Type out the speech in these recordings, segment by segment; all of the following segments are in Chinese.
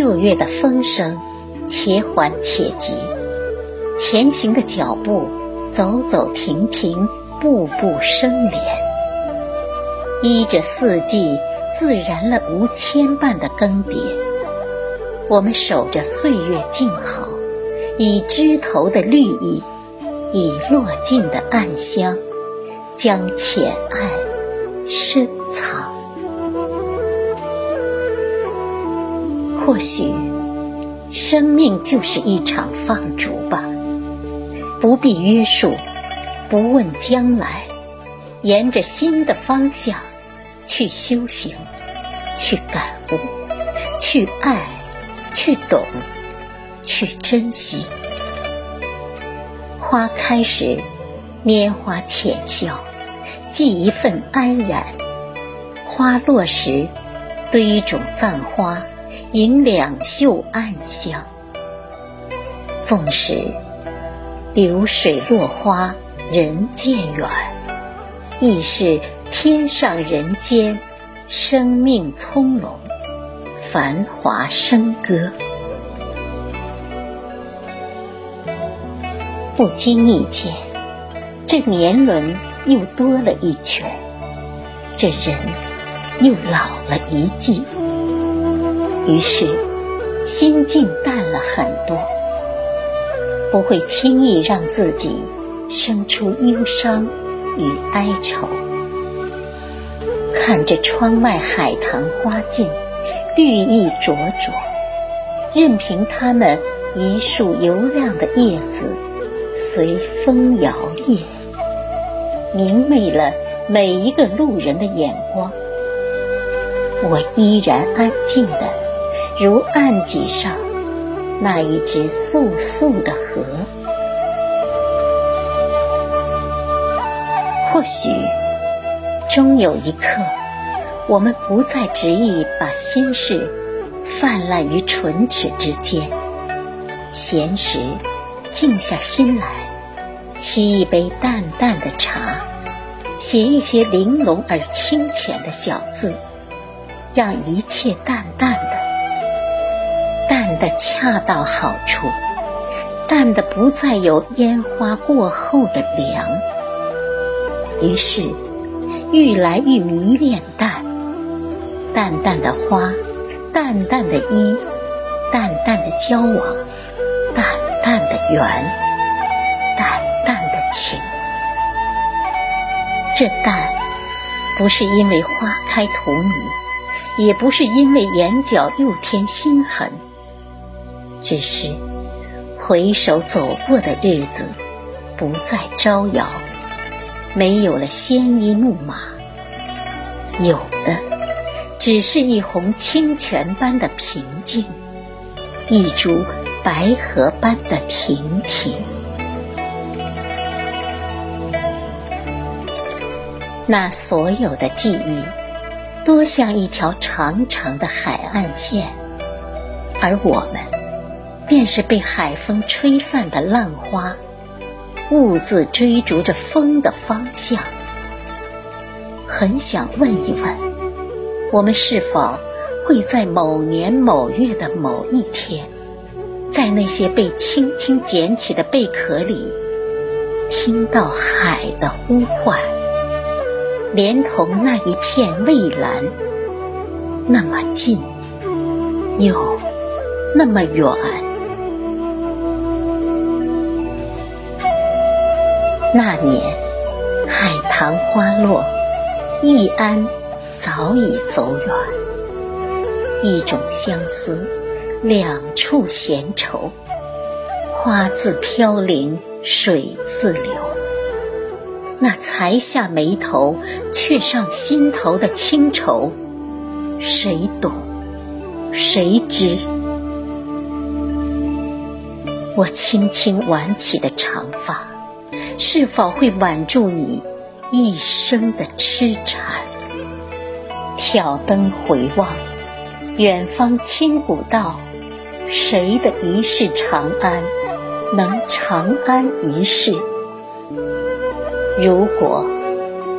六月的风声，且缓且急，前行的脚步走走停停，步步生莲，依着四季自然了无牵绊的更迭。我们守着岁月静好，以枝头的绿意，以落尽的暗香，将浅爱深藏。或许，生命就是一场放逐吧，不必约束，不问将来，沿着新的方向去修行，去感悟，去爱，去懂，去珍惜。花开时，拈花浅笑，寄一份安然；花落时，堆冢葬花。迎两袖暗香，纵使流水落花人渐远，亦是天上人间，生命葱茏，繁华笙歌。不经意间，这年轮又多了一圈，这人又老了一季。于是，心境淡了很多，不会轻易让自己生出忧伤与哀愁。看着窗外海棠花径，绿意灼灼，任凭它们一束油亮的叶子随风摇曳，明媚了每一个路人的眼光。我依然安静的。如案几上那一只素素的河，或许终有一刻，我们不再执意把心事泛滥于唇齿之间。闲时静下心来，沏一杯淡淡的茶，写一些玲珑而清浅的小字，让一切淡淡的。恰到好处，淡的不再有烟花过后的凉。于是，愈来愈迷恋淡，淡淡的花，淡淡的衣，淡淡的交往，淡淡的缘，淡淡的情。这淡，不是因为花开荼蘼，也不是因为眼角又添心痕。只是回首走过的日子不再招摇，没有了鲜衣怒马，有的只是一泓清泉般的平静，一株白荷般的亭亭。那所有的记忆，多像一条长长的海岸线，而我们。便是被海风吹散的浪花，兀自追逐着风的方向。很想问一问，我们是否会在某年某月的某一天，在那些被轻轻捡起的贝壳里，听到海的呼唤，连同那一片蔚蓝，那么近，又那么远。那年，海棠花落，易安早已走远。一种相思，两处闲愁。花自飘零，水自流。那才下眉头，却上心头的清愁，谁懂？谁知？我轻轻挽起的长发。是否会挽住你一生的痴缠？挑灯回望，远方千古道，谁的一世长安能长安一世？如果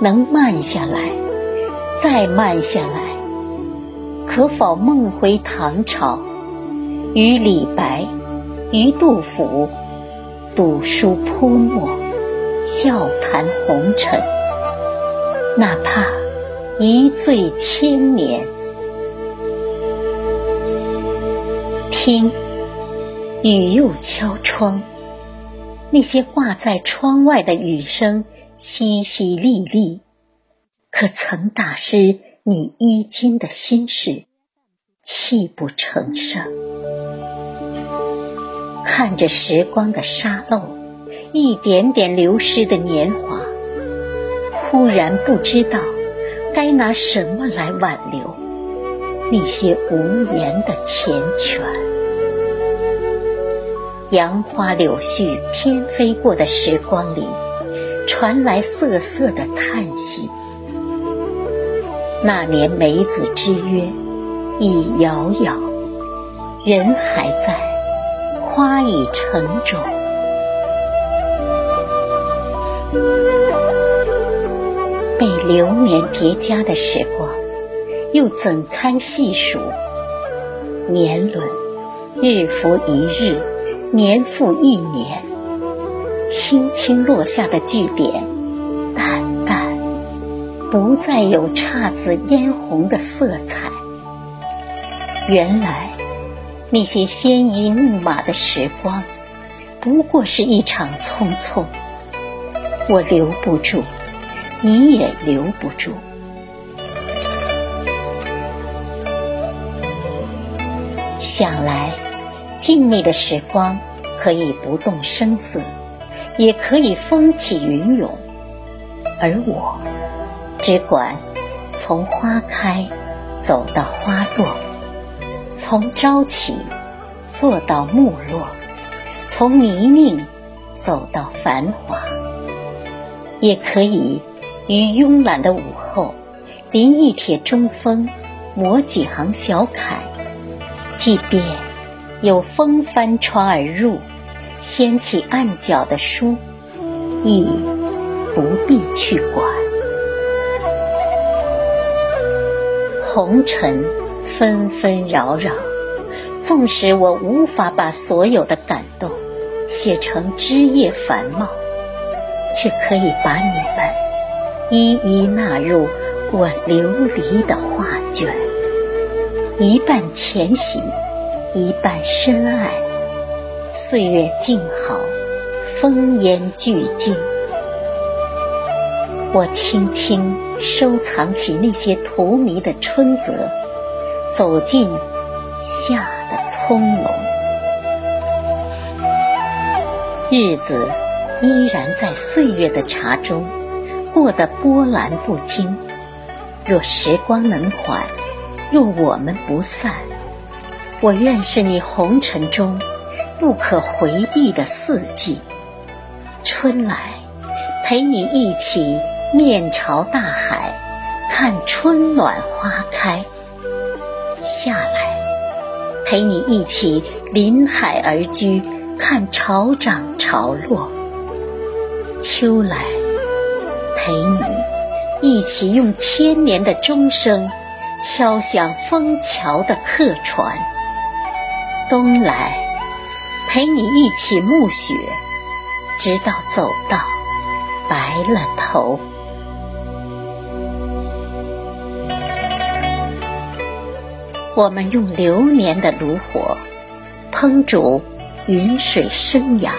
能慢下来，再慢下来，可否梦回唐朝，与李白、与杜甫读书泼墨，笑谈红尘。哪怕一醉千年，听雨又敲窗，那些挂在窗外的雨声淅淅沥沥，可曾打湿你衣襟的心事，泣不成声？看着时光的沙漏，一点点流失的年华。忽然不知道该拿什么来挽留那些无言的缱绻。杨花柳絮翩飞过的时光里，传来瑟瑟的叹息。那年梅子之约已遥遥，人还在，花已成种。流年叠加的时光，又怎堪细数？年轮，日复一日，年复一年，轻轻落下的句点，淡淡，不再有姹紫嫣红的色彩。原来，那些鲜衣怒马的时光，不过是一场匆匆。我留不住。你也留不住。想来，静谧的时光可以不动声色，也可以风起云涌，而我只管从花开走到花落，从朝起坐到暮落，从泥泞走到繁华，也可以。于慵懒的午后，临一帖中风，摹几行小楷。即便有风翻窗而入，掀起案角的书，亦不必去管。红尘纷纷扰扰，纵使我无法把所有的感动写成枝叶繁茂，却可以把你们。一一纳入我流离的画卷，一半浅喜，一半深爱。岁月静好，风烟俱静。我轻轻收藏起那些荼蘼的春泽，走进夏的葱茏。日子依然在岁月的茶中。过得波澜不惊。若时光能缓，若我们不散，我愿是你红尘中不可回避的四季。春来，陪你一起面朝大海，看春暖花开；夏来，陪你一起临海而居，看潮涨潮落；秋来。陪你一起用千年的钟声敲响枫桥的客船，冬来陪你一起暮雪，直到走到白了头。我们用流年的炉火烹煮云水生涯，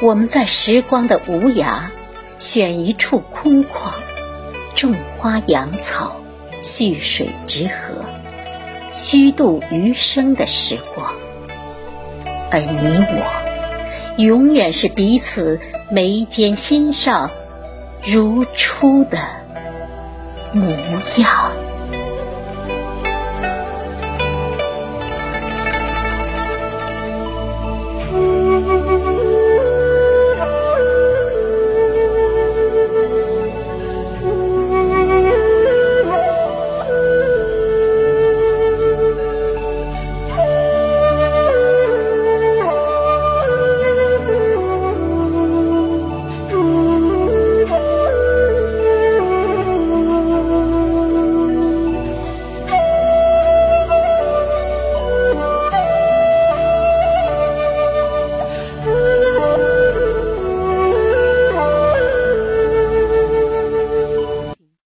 我们在时光的无涯。选一处空旷，种花养草，蓄水植河，虚度余生的时光。而你我，永远是彼此眉间心上如初的模样。